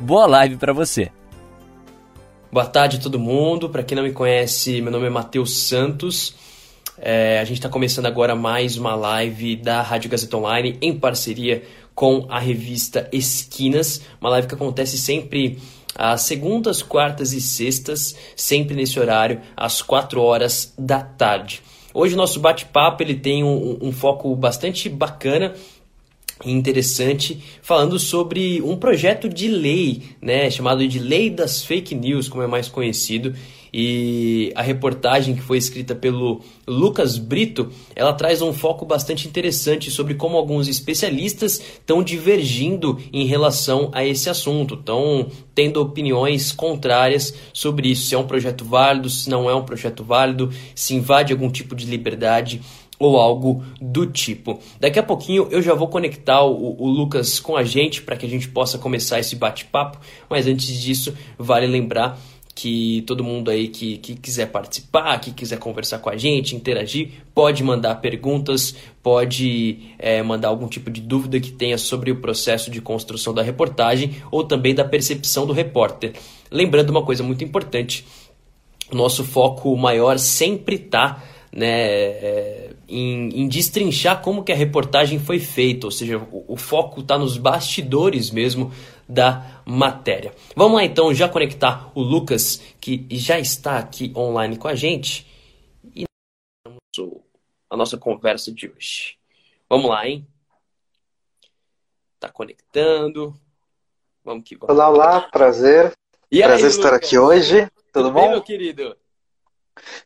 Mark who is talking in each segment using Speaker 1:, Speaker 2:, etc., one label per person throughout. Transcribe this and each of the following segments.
Speaker 1: Boa live para você.
Speaker 2: Boa tarde todo mundo. Para quem não me conhece, meu nome é Matheus Santos. É, a gente está começando agora mais uma live da Rádio Gazeta Online em parceria com a revista Esquinas, uma live que acontece sempre às segundas, quartas e sextas, sempre nesse horário, às 4 horas da tarde. Hoje o nosso bate-papo ele tem um, um foco bastante bacana interessante falando sobre um projeto de lei, né, chamado de Lei das Fake News, como é mais conhecido. E a reportagem que foi escrita pelo Lucas Brito, ela traz um foco bastante interessante sobre como alguns especialistas estão divergindo em relação a esse assunto, estão tendo opiniões contrárias sobre isso, se é um projeto válido, se não é um projeto válido, se invade algum tipo de liberdade ou algo do tipo. Daqui a pouquinho eu já vou conectar o, o Lucas com a gente para que a gente possa começar esse bate-papo, mas antes disso, vale lembrar que todo mundo aí que, que quiser participar, que quiser conversar com a gente, interagir, pode mandar perguntas, pode é, mandar algum tipo de dúvida que tenha sobre o processo de construção da reportagem ou também da percepção do repórter. Lembrando uma coisa muito importante: nosso foco maior sempre está né, é, em, em, destrinchar como que a reportagem foi feita, ou seja, o, o foco está nos bastidores mesmo da matéria. Vamos lá então já conectar o Lucas, que já está aqui online com a gente, e a nossa conversa de hoje. Vamos lá, hein? Tá conectando. Vamos que vamos.
Speaker 3: Olá, olá, prazer. E prazer aí, estar Lucas? aqui hoje. Tudo, Tudo bom? Bem,
Speaker 2: meu querido?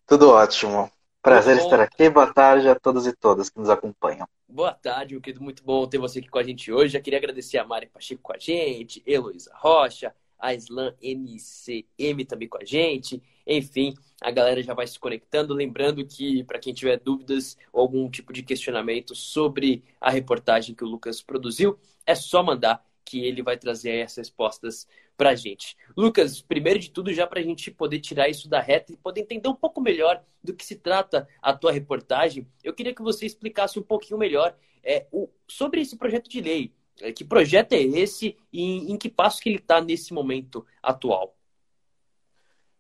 Speaker 3: Tudo ótimo. Prazer estar aqui. Boa tarde a todos e todas que nos acompanham.
Speaker 2: Boa tarde, meu querido. Muito bom ter você aqui com a gente hoje. Já queria agradecer a Mari Pacheco com a gente, Heloísa Rocha, a Slam NCM também com a gente. Enfim, a galera já vai se conectando. Lembrando que, para quem tiver dúvidas ou algum tipo de questionamento sobre a reportagem que o Lucas produziu, é só mandar que ele vai trazer as respostas para gente. Lucas, primeiro de tudo, já para a gente poder tirar isso da reta e poder entender um pouco melhor do que se trata a tua reportagem, eu queria que você explicasse um pouquinho melhor é, o, sobre esse projeto de lei. É, que projeto é esse e em que passo que ele está nesse momento atual?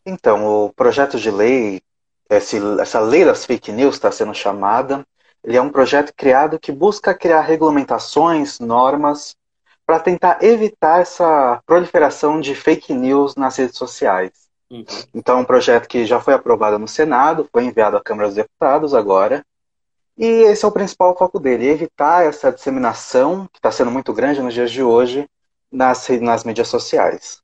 Speaker 3: Então, o projeto de lei, esse, essa lei das fake news está sendo chamada, ele é um projeto criado que busca criar regulamentações, normas para tentar evitar essa proliferação de fake news nas redes sociais. Uhum. Então, é um projeto que já foi aprovado no Senado, foi enviado à Câmara dos Deputados agora, e esse é o principal foco dele, evitar essa disseminação, que está sendo muito grande nos dias de hoje, nas, nas mídias sociais.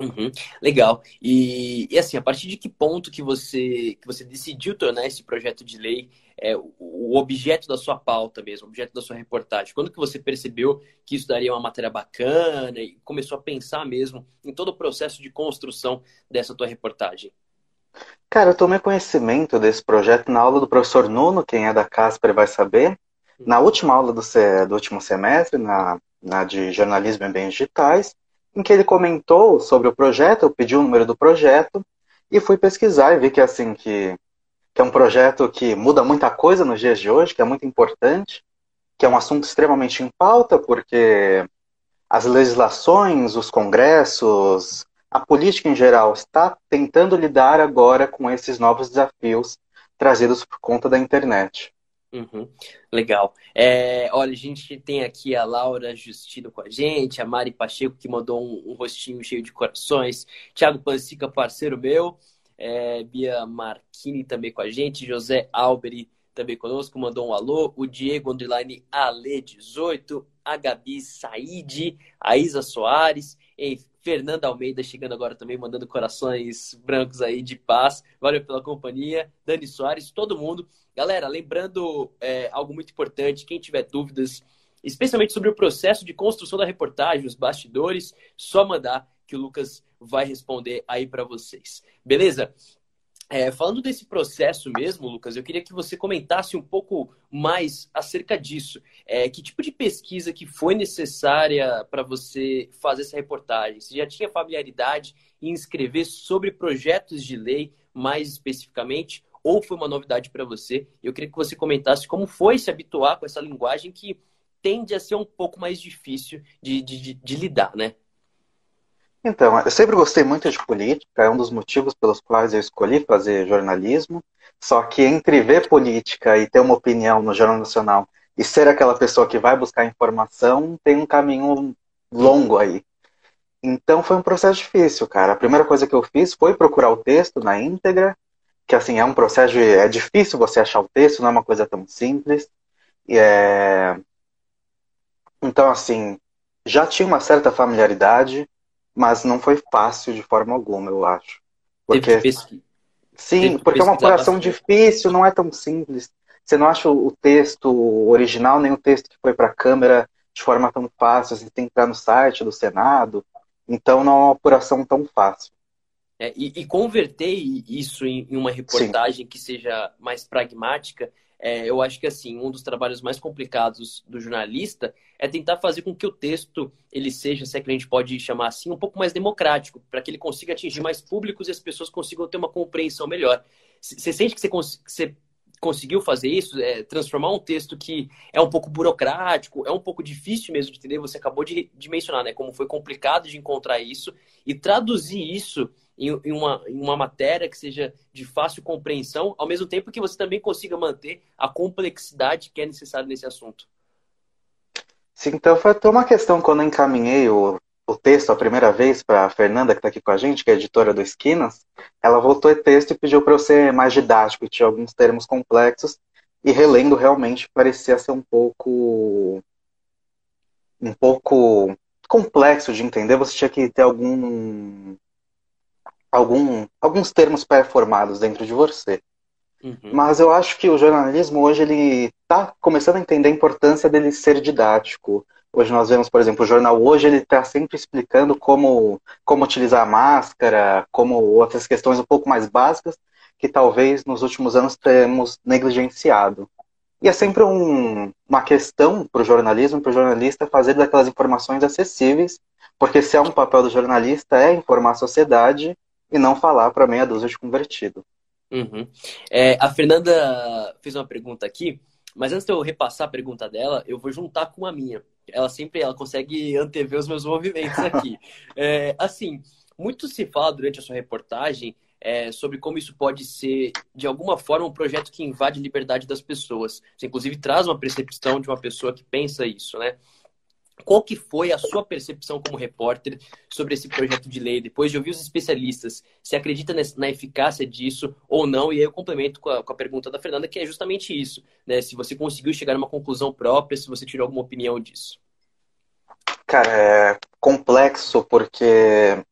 Speaker 2: Uhum, legal. E, e, assim, a partir de que ponto que você, que você decidiu tornar esse projeto de lei é, o objeto da sua pauta mesmo, o objeto da sua reportagem? Quando que você percebeu que isso daria uma matéria bacana e começou a pensar mesmo em todo o processo de construção dessa tua reportagem?
Speaker 3: Cara, eu tomei conhecimento desse projeto na aula do professor Nuno, quem é da Casper vai saber. Na última aula do, do último semestre, na, na de jornalismo em bens digitais, em que ele comentou sobre o projeto, eu pedi o número do projeto e fui pesquisar e vi que assim que que é um projeto que muda muita coisa nos dias de hoje, que é muito importante, que é um assunto extremamente em pauta, porque as legislações, os congressos, a política em geral está tentando lidar agora com esses novos desafios trazidos por conta da internet.
Speaker 2: Uhum. Legal. É, olha, a gente tem aqui a Laura Justino com a gente, a Mari Pacheco, que mandou um, um rostinho cheio de corações, Thiago Pancica, parceiro meu, é, Bia Marquini também com a gente, José Alberi também conosco, mandou um alô, o Diego Underline Ale18, a Gabi Said, a Isa Soares, e Fernanda Almeida chegando agora também, mandando corações brancos aí de paz. Valeu pela companhia. Dani Soares, todo mundo. Galera, lembrando é, algo muito importante, quem tiver dúvidas especialmente sobre o processo de construção da reportagem, os bastidores, só mandar que o Lucas vai responder aí para vocês. Beleza? É, falando desse processo mesmo, Lucas, eu queria que você comentasse um pouco mais acerca disso. É, que tipo de pesquisa que foi necessária para você fazer essa reportagem? Você já tinha familiaridade em escrever sobre projetos de lei, mais especificamente, ou foi uma novidade para você? Eu queria que você comentasse como foi se habituar com essa linguagem que tende a ser um pouco mais difícil de, de, de, de lidar, né?
Speaker 3: Então, eu sempre gostei muito de política, é um dos motivos pelos quais eu escolhi fazer jornalismo. Só que entre ver política e ter uma opinião no Jornal Nacional e ser aquela pessoa que vai buscar informação, tem um caminho longo aí. Então foi um processo difícil, cara. A primeira coisa que eu fiz foi procurar o texto na íntegra, que assim é um processo é difícil você achar o texto, não é uma coisa tão simples. É... Então assim, já tinha uma certa familiaridade, mas não foi fácil de forma alguma, eu acho. Porque sim, porque é uma apuração bastante. difícil, não é tão simples. Você não acha o texto original nem o texto que foi para a câmera de forma tão fácil. Você tem que entrar no site do Senado, então não é uma apuração tão fácil.
Speaker 2: É, e, e, converter isso em, em uma reportagem Sim. que seja mais pragmática é, eu acho que assim um dos trabalhos mais complicados do jornalista é tentar fazer com que o texto ele seja, se é que a gente pode chamar assim, um pouco mais democrático, para que ele consiga atingir mais públicos e as pessoas consigam ter uma compreensão melhor. Você sente que você, cons você conseguiu fazer isso, é, transformar um texto que é um pouco burocrático, é um pouco difícil mesmo de entender, você acabou de, de mencionar, né? Como foi complicado de encontrar isso e traduzir isso em, uma, em uma matéria que seja de fácil compreensão, ao mesmo tempo que você também consiga manter a complexidade que é necessária nesse assunto.
Speaker 3: Sim, então foi uma questão quando eu encaminhei o, o texto a primeira vez para a Fernanda, que está aqui com a gente, que é editora do Esquinas, ela voltou o texto e pediu para eu ser mais didático, tinha alguns termos complexos, e relendo realmente parecia ser um pouco um pouco complexo de entender, você tinha que ter algum algum, alguns termos pré-formados dentro de você. Uhum. Mas eu acho que o jornalismo hoje ele está começando a entender a importância dele ser didático. Hoje nós vemos, por exemplo, o jornal hoje ele está sempre explicando como, como utilizar a máscara, como outras questões um pouco mais básicas que talvez nos últimos anos temos negligenciado. E é sempre um, uma questão para o jornalismo, para o jornalista fazer daquelas informações acessíveis, porque se é um papel do jornalista é informar a sociedade e não falar para meia dúzia de convertido.
Speaker 2: Uhum. É, a Fernanda fez uma pergunta aqui, mas antes de eu repassar a pergunta dela, eu vou juntar com a minha. Ela sempre ela consegue antever os meus movimentos aqui. é, assim, muito se fala durante a sua reportagem é, sobre como isso pode ser, de alguma forma, um projeto que invade a liberdade das pessoas. Você, inclusive, traz uma percepção de uma pessoa que pensa isso, né? Qual que foi a sua percepção como repórter sobre esse projeto de lei? Depois de ouvir os especialistas, você acredita na eficácia disso ou não? E aí eu complemento com a, com a pergunta da Fernanda, que é justamente isso. Né? Se você conseguiu chegar a uma conclusão própria, se você tirou alguma opinião disso.
Speaker 3: Cara, é complexo porque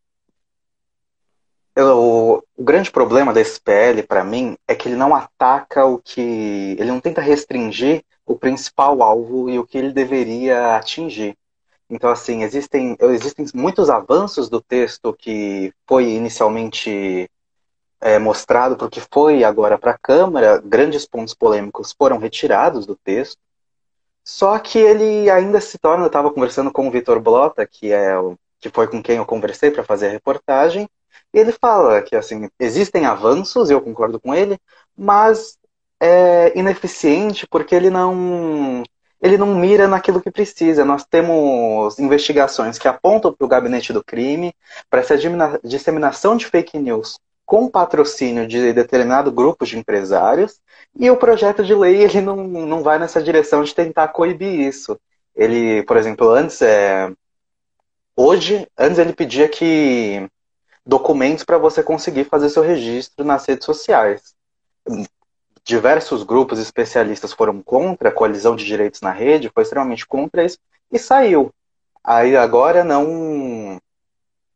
Speaker 3: eu, o grande problema da SPL, para mim, é que ele não ataca o que. Ele não tenta restringir o principal alvo e o que ele deveria atingir. Então, assim, existem, existem muitos avanços do texto que foi inicialmente é, mostrado para o que foi agora para a Câmara, grandes pontos polêmicos foram retirados do texto. Só que ele ainda se torna, eu estava conversando com o Vitor Blota, que é o, que foi com quem eu conversei para fazer a reportagem, e ele fala que assim existem avanços, eu concordo com ele, mas é ineficiente porque ele não ele não mira naquilo que precisa. Nós temos investigações que apontam para o gabinete do crime, para essa disseminação de fake news com patrocínio de determinado grupo de empresários, e o projeto de lei ele não, não vai nessa direção de tentar coibir isso. Ele, por exemplo, antes é, hoje, antes ele pedia que documentos para você conseguir fazer seu registro nas redes sociais diversos grupos especialistas foram contra a coalizão de direitos na rede, foi extremamente contra isso e saiu. Aí agora não.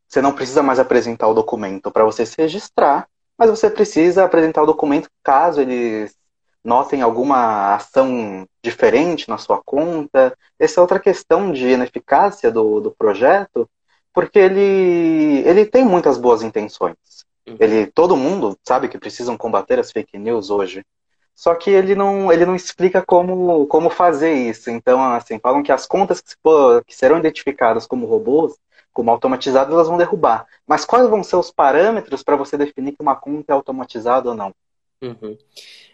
Speaker 3: Você não precisa mais apresentar o documento para você se registrar, mas você precisa apresentar o documento caso eles notem alguma ação diferente na sua conta. Essa é outra questão de ineficácia do, do projeto, porque ele, ele tem muitas boas intenções. Uhum. Ele, todo mundo sabe que precisam combater as fake news hoje. Só que ele não, ele não explica como, como fazer isso. Então, assim, falam que as contas que, que serão identificadas como robôs, como automatizadas, elas vão derrubar. Mas quais vão ser os parâmetros para você definir que uma conta é automatizada ou não?
Speaker 2: Uhum.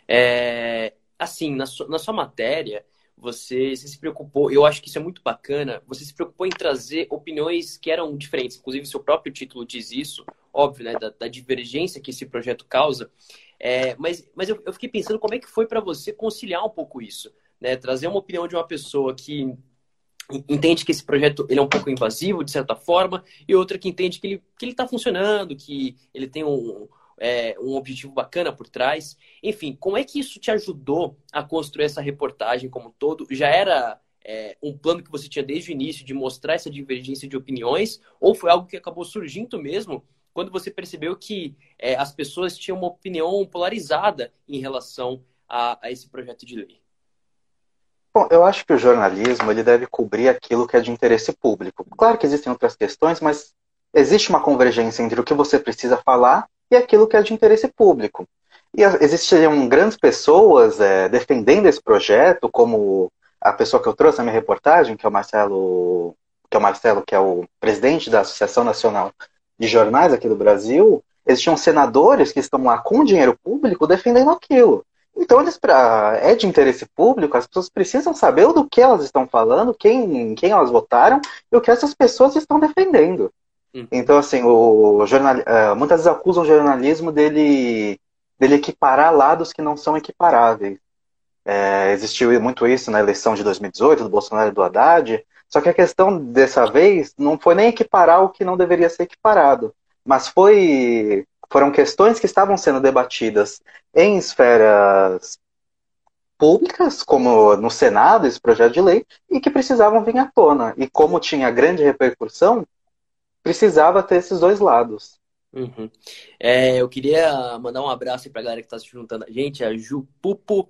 Speaker 2: É, assim, na sua, na sua matéria, você, você, se preocupou, eu acho que isso é muito bacana, você se preocupou em trazer opiniões que eram diferentes, inclusive seu próprio título diz isso, óbvio, né, da, da divergência que esse projeto causa, é, mas, mas eu, eu, fiquei pensando como é que foi para você conciliar um pouco isso, né, trazer uma opinião de uma pessoa que entende que esse projeto ele é um pouco invasivo, de certa forma, e outra que entende que ele está que ele tá funcionando, que ele tem um, é, um objetivo bacana por trás. Enfim, como é que isso te ajudou a construir essa reportagem como um todo? Já era é, um plano que você tinha desde o início de mostrar essa divergência de opiniões, ou foi algo que acabou surgindo mesmo quando você percebeu que é, as pessoas tinham uma opinião polarizada em relação a, a esse projeto de lei?
Speaker 3: Bom, eu acho que o jornalismo ele deve cobrir aquilo que é de interesse público. Claro que existem outras questões, mas existe uma convergência entre o que você precisa falar e aquilo que é de interesse público. E existiam grandes pessoas é, defendendo esse projeto, como a pessoa que eu trouxe na minha reportagem, que é o Marcelo, que é o Marcelo, que é o presidente da Associação Nacional de Jornais aqui do Brasil. Existiam senadores que estão lá com dinheiro público defendendo aquilo. Então, eles, pra, é de interesse público, as pessoas precisam saber do que elas estão falando, quem, quem elas votaram e o que essas pessoas estão defendendo. Uhum. Então, assim, o jornal, uh, muitas vezes acusam o jornalismo dele, dele equiparar lados que não são equiparáveis. É, existiu muito isso na eleição de 2018, do Bolsonaro e do Haddad, só que a questão dessa vez não foi nem equiparar o que não deveria ser equiparado, mas foi foram questões que estavam sendo debatidas em esferas públicas, como no Senado, esse projeto de lei, e que precisavam vir à tona. E como tinha grande repercussão, precisava ter esses dois lados.
Speaker 2: Uhum. É, eu queria mandar um abraço para a galera que está se juntando a gente, a Ju Pupo,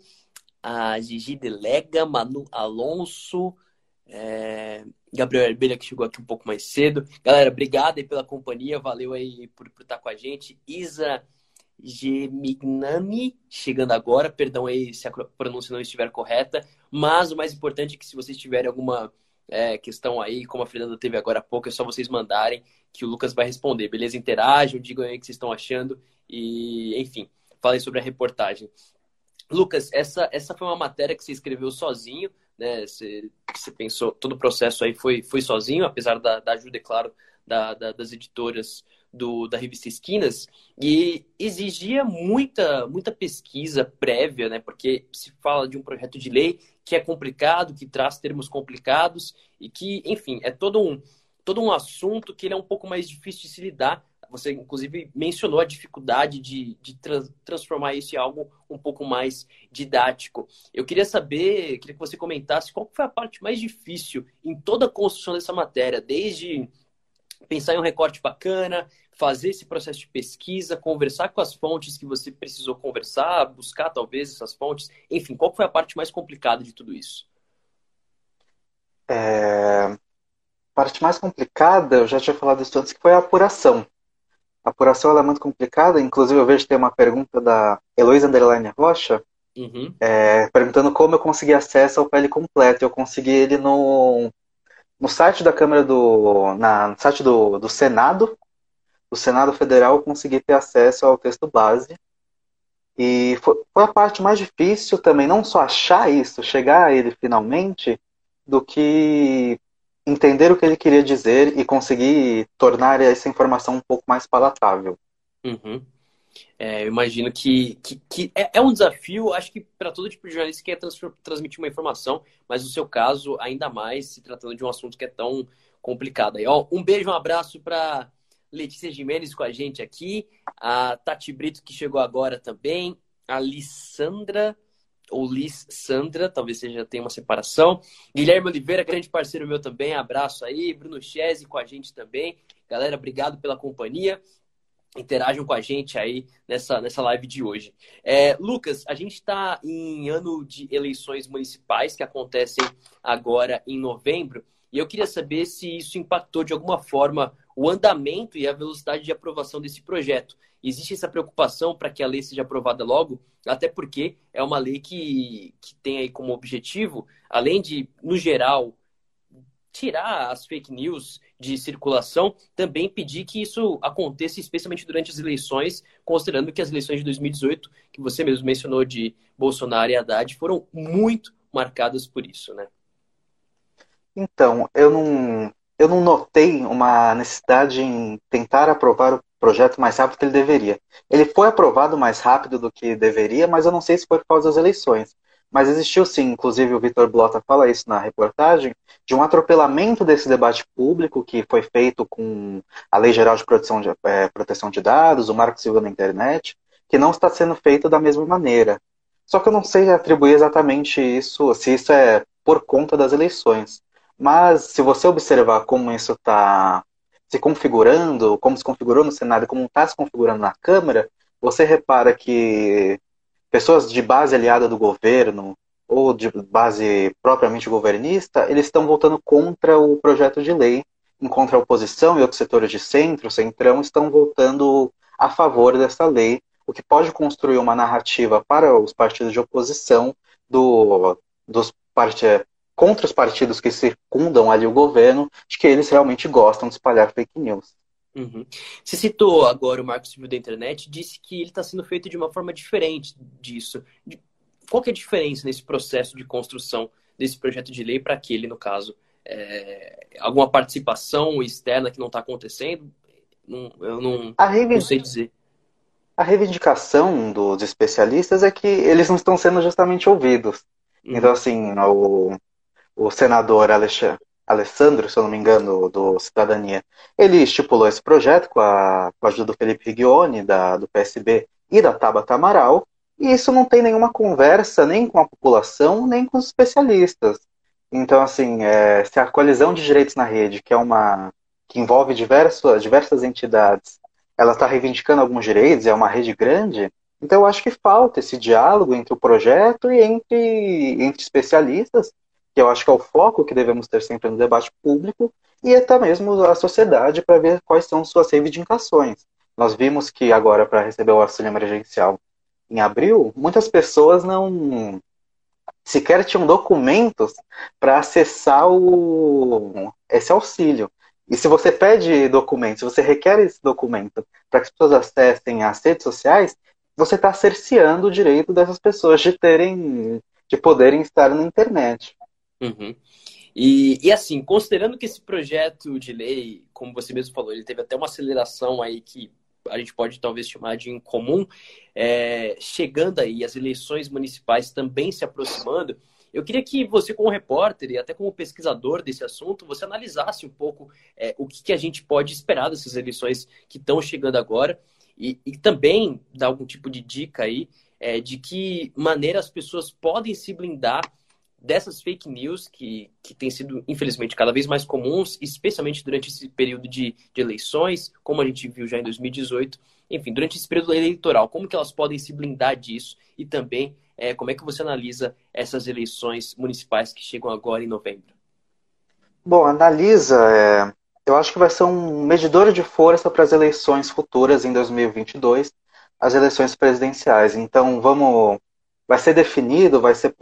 Speaker 2: a Gigi Delega, Manu Alonso, é, Gabriel Herbelha, que chegou aqui um pouco mais cedo. Galera, obrigado aí pela companhia, valeu aí por, por estar com a gente. Isa Gemignani, chegando agora, perdão aí se a pronúncia não estiver correta, mas o mais importante é que se vocês tiverem alguma é, questão aí, como a Fernanda teve agora há pouco, é só vocês mandarem que o Lucas vai responder, beleza? Interajam, digam aí o que vocês estão achando e, enfim, falem sobre a reportagem. Lucas, essa, essa foi uma matéria que você escreveu sozinho, né? Você, você pensou, todo o processo aí foi, foi sozinho, apesar da, da ajuda, é claro, da, da, das editoras do, da revista Esquinas, e exigia muita, muita pesquisa prévia, né? Porque se fala de um projeto de lei que é complicado, que traz termos complicados e que, enfim, é todo um, todo um assunto que ele é um pouco mais difícil de se lidar. Você, inclusive, mencionou a dificuldade de, de transformar isso em algo um pouco mais didático. Eu queria saber, queria que você comentasse qual foi a parte mais difícil em toda a construção dessa matéria, desde pensar em um recorte bacana, fazer esse processo de pesquisa, conversar com as fontes que você precisou conversar, buscar talvez essas fontes. Enfim, qual foi a parte mais complicada de tudo isso?
Speaker 3: É... Parte mais complicada, eu já tinha falado isso antes, que foi a apuração. A apuração é muito complicada, inclusive eu vejo que tem uma pergunta da Heloísa Underline Rocha, uhum. é, perguntando como eu consegui acesso ao PL completo. Eu consegui ele no, no site da Câmara do. Na, no site do, do Senado, do Senado Federal, eu consegui ter acesso ao texto base. E foi, foi a parte mais difícil também, não só achar isso, chegar a ele finalmente, do que entender o que ele queria dizer e conseguir tornar essa informação um pouco mais palatável.
Speaker 2: Uhum. É, eu imagino que, que, que é, é, um desafio, acho que para todo tipo de jornalista que quer trans, transmitir uma informação, mas no seu caso, ainda mais se tratando de um assunto que é tão complicado. Aí, ó, um beijo, um abraço para Letícia Jimenez com a gente aqui, a Tati Brito que chegou agora também, a Lissandra ou Liz Sandra, talvez seja tenha uma separação. Guilherme Oliveira, grande parceiro meu também, abraço aí. Bruno Chese com a gente também. Galera, obrigado pela companhia. interajam com a gente aí nessa, nessa live de hoje. É, Lucas, a gente está em ano de eleições municipais que acontecem agora em novembro, e eu queria saber se isso impactou de alguma forma o andamento e a velocidade de aprovação desse projeto. Existe essa preocupação para que a lei seja aprovada logo, até porque é uma lei que, que tem aí como objetivo, além de, no geral, tirar as fake news de circulação, também pedir que isso aconteça, especialmente durante as eleições, considerando que as eleições de 2018, que você mesmo mencionou de Bolsonaro e Haddad, foram muito marcadas por isso, né?
Speaker 3: Então, eu não, eu não notei uma necessidade em tentar aprovar o projeto mais rápido que ele deveria. Ele foi aprovado mais rápido do que deveria, mas eu não sei se foi por causa das eleições. Mas existiu sim, inclusive o Vitor Blota fala isso na reportagem, de um atropelamento desse debate público que foi feito com a Lei Geral de Proteção de, é, Proteção de Dados, o Marco Civil na Internet, que não está sendo feito da mesma maneira. Só que eu não sei atribuir exatamente isso, se isso é por conta das eleições. Mas se você observar como isso está se configurando, como se configurou no cenário, como está se configurando na Câmara, você repara que pessoas de base aliada do governo ou de base propriamente governista, eles estão votando contra o projeto de lei, enquanto a oposição e outros setores de centro, centrão, estão votando a favor dessa lei, o que pode construir uma narrativa para os partidos de oposição do, dos part... contra os partidos que circundam ali o governo, de que eles realmente gostam de espalhar fake news.
Speaker 2: Uhum. Você citou agora o Marco Civil da Internet, disse que ele está sendo feito de uma forma diferente disso. Qual que é a diferença nesse processo de construção desse projeto de lei para aquele, no caso? É, alguma participação externa que não está acontecendo? Não, eu não, não sei dizer.
Speaker 3: A reivindicação dos especialistas é que eles não estão sendo justamente ouvidos. Uhum. Então, assim, o, o senador Alexandre, Alessandro, se eu não me engano, do Cidadania, ele estipulou esse projeto com a, com a ajuda do Felipe Rigioni, da, do PSB, e da Tabata Amaral, e isso não tem nenhuma conversa nem com a população, nem com os especialistas. Então, assim, é, se a coalizão de direitos na rede, que é uma que envolve diversas, diversas entidades, ela está reivindicando alguns direitos, é uma rede grande, então eu acho que falta esse diálogo entre o projeto e entre, entre especialistas que eu acho que é o foco que devemos ter sempre no debate público, e até mesmo a sociedade para ver quais são suas reivindicações. Nós vimos que agora, para receber o auxílio emergencial em abril, muitas pessoas não sequer tinham documentos para acessar o, esse auxílio. E se você pede documento, se você requer esse documento para que as pessoas acessem as redes sociais, você está cerceando o direito dessas pessoas de terem, de poderem estar na internet.
Speaker 2: Uhum. E, e assim, considerando que esse projeto de lei, como você mesmo falou, ele teve até uma aceleração aí que a gente pode talvez chamar de incomum, é, chegando aí, as eleições municipais também se aproximando, eu queria que você, como repórter e até como pesquisador desse assunto, você analisasse um pouco é, o que, que, a gente pode esperar dessas eleições que estão chegando agora e, e, também dar algum tipo de dica aí é, de que maneira as pessoas podem se blindar dessas fake news que, que têm sido, infelizmente, cada vez mais comuns, especialmente durante esse período de, de eleições, como a gente viu já em 2018. Enfim, durante esse período eleitoral, como que elas podem se blindar disso? E também, é, como é que você analisa essas eleições municipais que chegam agora em novembro?
Speaker 3: Bom, analisa, é, eu acho que vai ser um medidor de força para as eleições futuras em 2022, as eleições presidenciais. Então, vamos vai ser definido, vai ser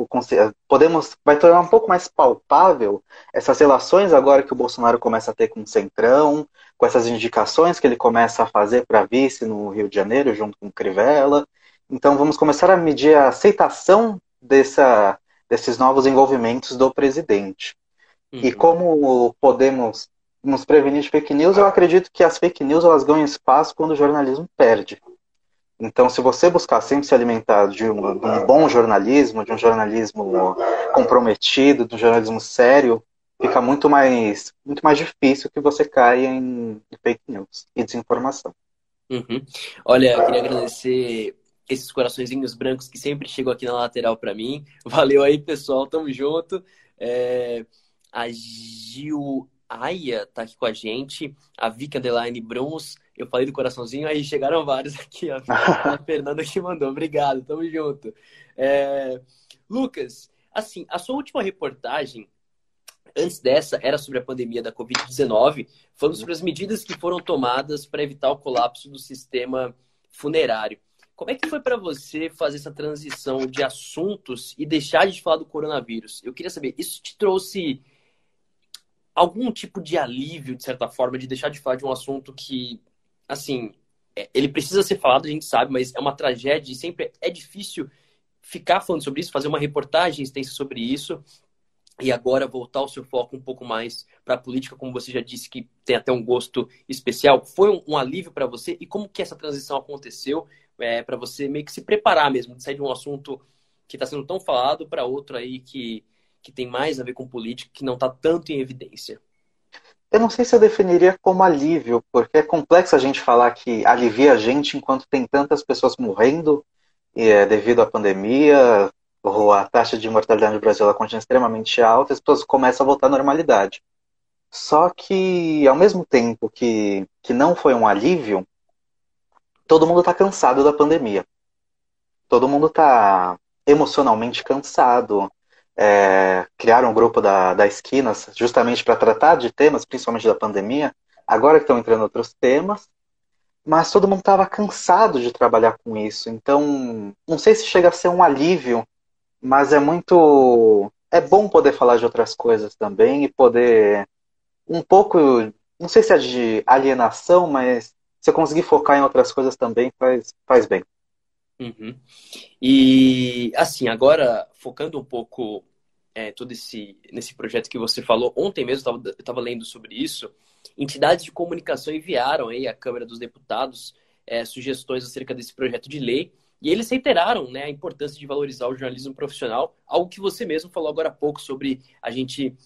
Speaker 3: podemos vai tornar um pouco mais palpável essas relações agora que o Bolsonaro começa a ter com o Centrão, com essas indicações que ele começa a fazer para vice no Rio de Janeiro junto com o Crivella. Então vamos começar a medir a aceitação dessa, desses novos envolvimentos do presidente. Uhum. E como podemos nos prevenir de fake news, eu acredito que as fake news elas ganham espaço quando o jornalismo perde. Então, se você buscar sempre se alimentar de um, de um, bom jornalismo, de um jornalismo comprometido, de um jornalismo sério, fica muito mais, muito mais difícil que você caia em fake news e desinformação.
Speaker 2: Uhum. Olha, eu queria agradecer esses coraçõezinhos brancos que sempre chegam aqui na lateral para mim. Valeu aí, pessoal. Tamo junto. É... A Gil Aya tá aqui com a gente. A Vika Underline Bruns Eu falei do coraçãozinho, aí chegaram vários aqui, ó. A Fernanda que mandou. Obrigado, tamo junto. É... Lucas, assim, a sua última reportagem, antes dessa, era sobre a pandemia da Covid-19, falando sobre as medidas que foram tomadas para evitar o colapso do sistema funerário. Como é que foi para você fazer essa transição de assuntos e deixar de falar do coronavírus? Eu queria saber, isso te trouxe algum tipo de alívio, de certa forma, de deixar de falar de um assunto que, assim, é, ele precisa ser falado, a gente sabe, mas é uma tragédia e sempre é difícil ficar falando sobre isso, fazer uma reportagem extensa sobre isso e agora voltar o seu foco um pouco mais para a política, como você já disse que tem até um gosto especial. Foi um, um alívio para você e como que essa transição aconteceu é, para você meio que se preparar mesmo, de sair de um assunto que está sendo tão falado para outro aí que, que tem mais a ver com política, que não está tanto em evidência?
Speaker 3: Eu não sei se eu definiria como alívio, porque é complexo a gente falar que alivia a gente enquanto tem tantas pessoas morrendo é, devido à pandemia, ou a taxa de mortalidade no Brasil ela continua extremamente alta, as pessoas começam a voltar à normalidade. Só que, ao mesmo tempo que, que não foi um alívio, todo mundo está cansado da pandemia. Todo mundo está emocionalmente cansado. É, criaram um grupo da, da Esquinas justamente para tratar de temas, principalmente da pandemia. Agora que estão entrando outros temas, mas todo mundo estava cansado de trabalhar com isso. Então, não sei se chega a ser um alívio, mas é muito. É bom poder falar de outras coisas também e poder. Um pouco. Não sei se é de alienação, mas se eu conseguir focar em outras coisas também faz, faz bem.
Speaker 2: Uhum. E assim, agora focando um pouco é, todo esse nesse projeto que você falou, ontem mesmo eu estava lendo sobre isso. Entidades de comunicação enviaram aí à Câmara dos Deputados é, sugestões acerca desse projeto de lei e eles reiteraram né, a importância de valorizar o jornalismo profissional, algo que você mesmo falou agora há pouco sobre a gente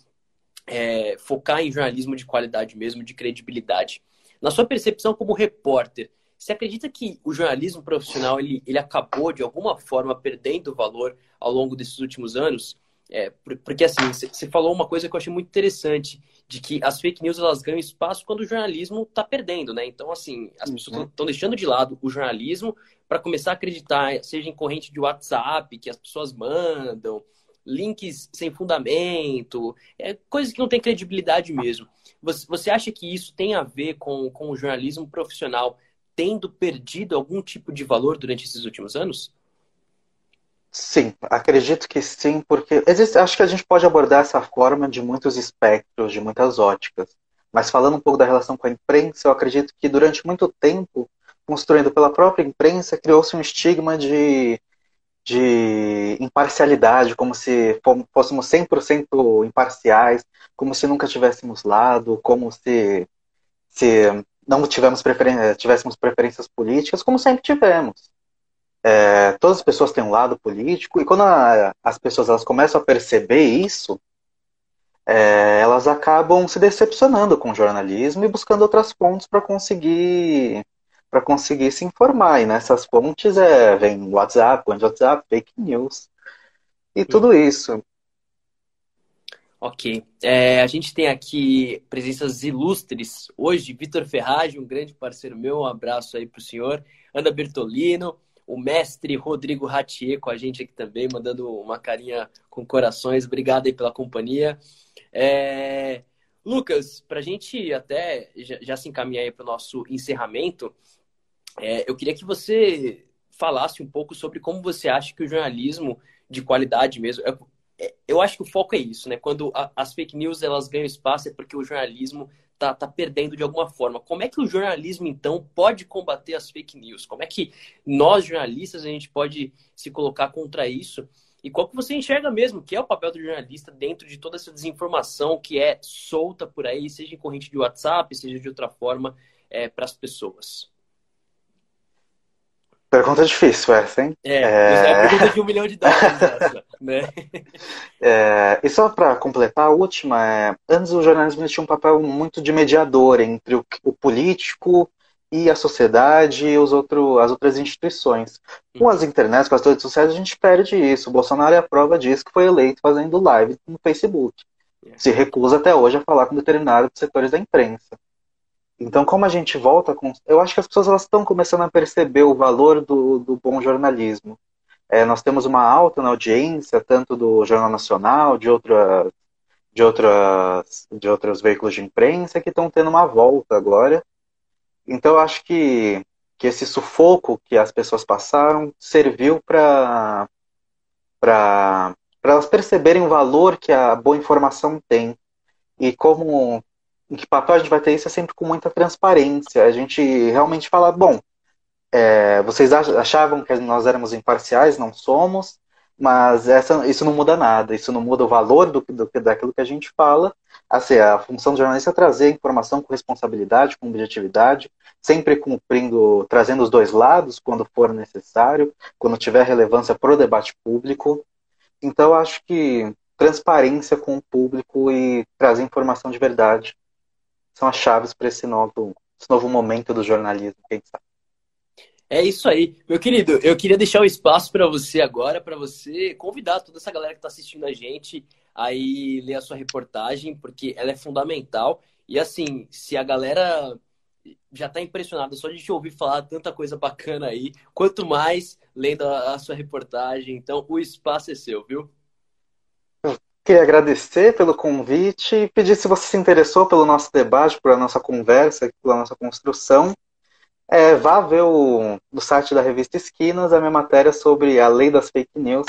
Speaker 2: é, focar em jornalismo de qualidade mesmo, de credibilidade. Na sua percepção como repórter, você acredita que o jornalismo profissional ele, ele acabou de alguma forma perdendo valor ao longo desses últimos anos? É, porque assim, você falou uma coisa que eu achei muito interessante, de que as fake news elas ganham espaço quando o jornalismo está perdendo, né? Então, assim, as pessoas estão uhum. deixando de lado o jornalismo para começar a acreditar, seja em corrente de WhatsApp que as pessoas mandam, links sem fundamento, é, coisas que não têm credibilidade mesmo. Você, você acha que isso tem a ver com, com o jornalismo profissional tendo perdido algum tipo de valor durante esses últimos anos?
Speaker 3: Sim, acredito que sim, porque existe, acho que a gente pode abordar essa forma de muitos espectros, de muitas óticas. Mas falando um pouco da relação com a imprensa, eu acredito que durante muito tempo, construindo pela própria imprensa, criou-se um estigma de de imparcialidade, como se fôssemos 100% imparciais, como se nunca tivéssemos lado, como se, se não tivemos preferen tivéssemos preferências políticas, como sempre tivemos. É, todas as pessoas têm um lado político, e quando a, as pessoas elas começam a perceber isso, é, elas acabam se decepcionando com o jornalismo e buscando outras fontes para conseguir para conseguir se informar. E nessas fontes é, vem WhatsApp, WhatsApp, fake news e tudo isso.
Speaker 2: Ok. É, a gente tem aqui presenças ilustres. Hoje, Vitor Ferragem, um grande parceiro meu, um abraço aí para o senhor. Ana Bertolino, o mestre Rodrigo Ratier com a gente aqui também, mandando uma carinha com corações. Obrigado aí pela companhia. É... Lucas, para a gente até já, já se encaminhar para o nosso encerramento, é, eu queria que você falasse um pouco sobre como você acha que o jornalismo de qualidade mesmo. É, eu acho que o foco é isso, né? Quando a, as fake news elas ganham espaço é porque o jornalismo tá, tá perdendo de alguma forma. Como é que o jornalismo, então, pode combater as fake news? Como é que nós, jornalistas, a gente pode se colocar contra isso? E qual que você enxerga mesmo que é o papel do jornalista dentro de toda essa desinformação que é solta por aí, seja em corrente de WhatsApp, seja de outra forma, é, para as pessoas?
Speaker 3: Pergunta difícil essa, hein?
Speaker 2: É, é... é pergunta de um milhão de dólares essa, né?
Speaker 3: É, e só para completar a última, é, antes o jornalismo tinha um papel muito de mediador entre o, o político e a sociedade e os outro, as outras instituições. Com uhum. as internets, com as redes sociais, a gente perde isso. O Bolsonaro é a prova disso que foi eleito fazendo live no Facebook. É. Se recusa até hoje a falar com determinados setores da imprensa. Então, como a gente volta com. Eu acho que as pessoas elas estão começando a perceber o valor do, do bom jornalismo. É, nós temos uma alta na audiência, tanto do Jornal Nacional, de, outra, de, outras, de outros veículos de imprensa, que estão tendo uma volta agora. Então, eu acho que, que esse sufoco que as pessoas passaram serviu para elas perceberem o valor que a boa informação tem. E como em que papel a gente vai ter isso é sempre com muita transparência. A gente realmente fala, bom, é, vocês achavam que nós éramos imparciais, não somos, mas essa, isso não muda nada, isso não muda o valor do, do, daquilo que a gente fala. Assim, a função do jornalista é trazer informação com responsabilidade, com objetividade, sempre cumprindo, trazendo os dois lados quando for necessário, quando tiver relevância para o debate público. Então, acho que transparência com o público e trazer informação de verdade são as chaves para esse novo, esse novo momento do jornalismo, quem sabe.
Speaker 2: É isso aí. Meu querido, eu queria deixar o espaço para você agora, para você convidar toda essa galera que está assistindo a gente aí ler a sua reportagem, porque ela é fundamental. E assim, se a galera já está impressionada só de te ouvir falar tanta coisa bacana aí, quanto mais lendo a, a sua reportagem. Então, o espaço é seu, viu?
Speaker 3: Queria agradecer pelo convite e pedir se você se interessou pelo nosso debate, pela nossa conversa, pela nossa construção. É, vá ver o, no site da revista Esquinas a minha matéria sobre a lei das fake news.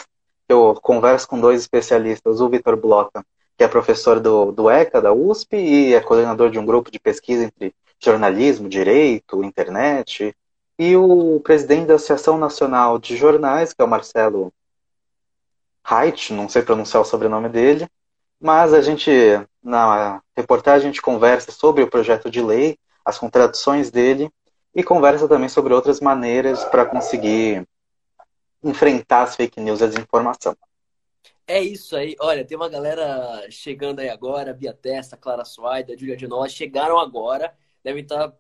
Speaker 3: Eu converso com dois especialistas, o Vitor Blota, que é professor do, do ECA, da USP, e é coordenador de um grupo de pesquisa entre jornalismo, direito, internet, e o presidente da Associação Nacional de Jornais, que é o Marcelo Haidt, não sei pronunciar o sobrenome dele, mas a gente, na reportagem, a gente conversa sobre o projeto de lei, as contradições dele, e conversa também sobre outras maneiras para conseguir enfrentar as fake news e a desinformação.
Speaker 2: É isso aí. Olha, tem uma galera chegando aí agora, Bia Testa, Clara Suaida, Julia de Nós, chegaram agora, devem estar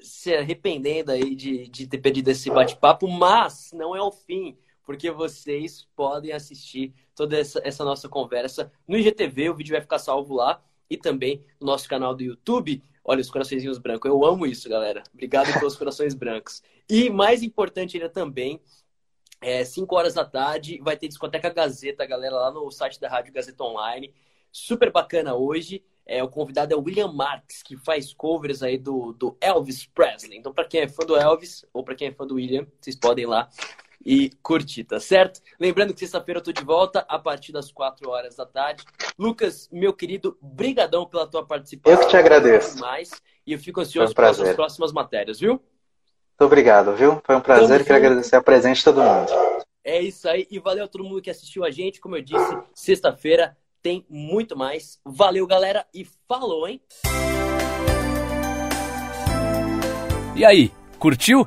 Speaker 2: se arrependendo aí de, de ter perdido esse bate-papo, mas não é o fim porque vocês podem assistir toda essa, essa nossa conversa no IGTV, o vídeo vai ficar salvo lá e também no nosso canal do YouTube. Olha os coraçõezinhos brancos, eu amo isso, galera. Obrigado pelos corações brancos. E mais importante ainda também, é, 5 horas da tarde, vai ter Discoteca Gazeta, galera, lá no site da Rádio Gazeta Online. Super bacana hoje. É, o convidado é o William Marks, que faz covers aí do, do Elvis Presley. Então, para quem é fã do Elvis ou para quem é fã do William, vocês podem ir lá e curtir, tá certo? Lembrando que sexta-feira eu tô de volta a partir das 4 horas da tarde. Lucas, meu querido, brigadão pela tua participação.
Speaker 3: Eu que te agradeço.
Speaker 2: Mais, e eu fico ansioso um pelas próximas matérias, viu? Muito
Speaker 3: obrigado, viu? Foi um prazer. Quero agradecer a presença de todo mundo.
Speaker 2: É isso aí. E valeu a todo mundo que assistiu a gente. Como eu disse, sexta-feira tem muito mais. Valeu, galera. E falou, hein?
Speaker 1: E aí, curtiu?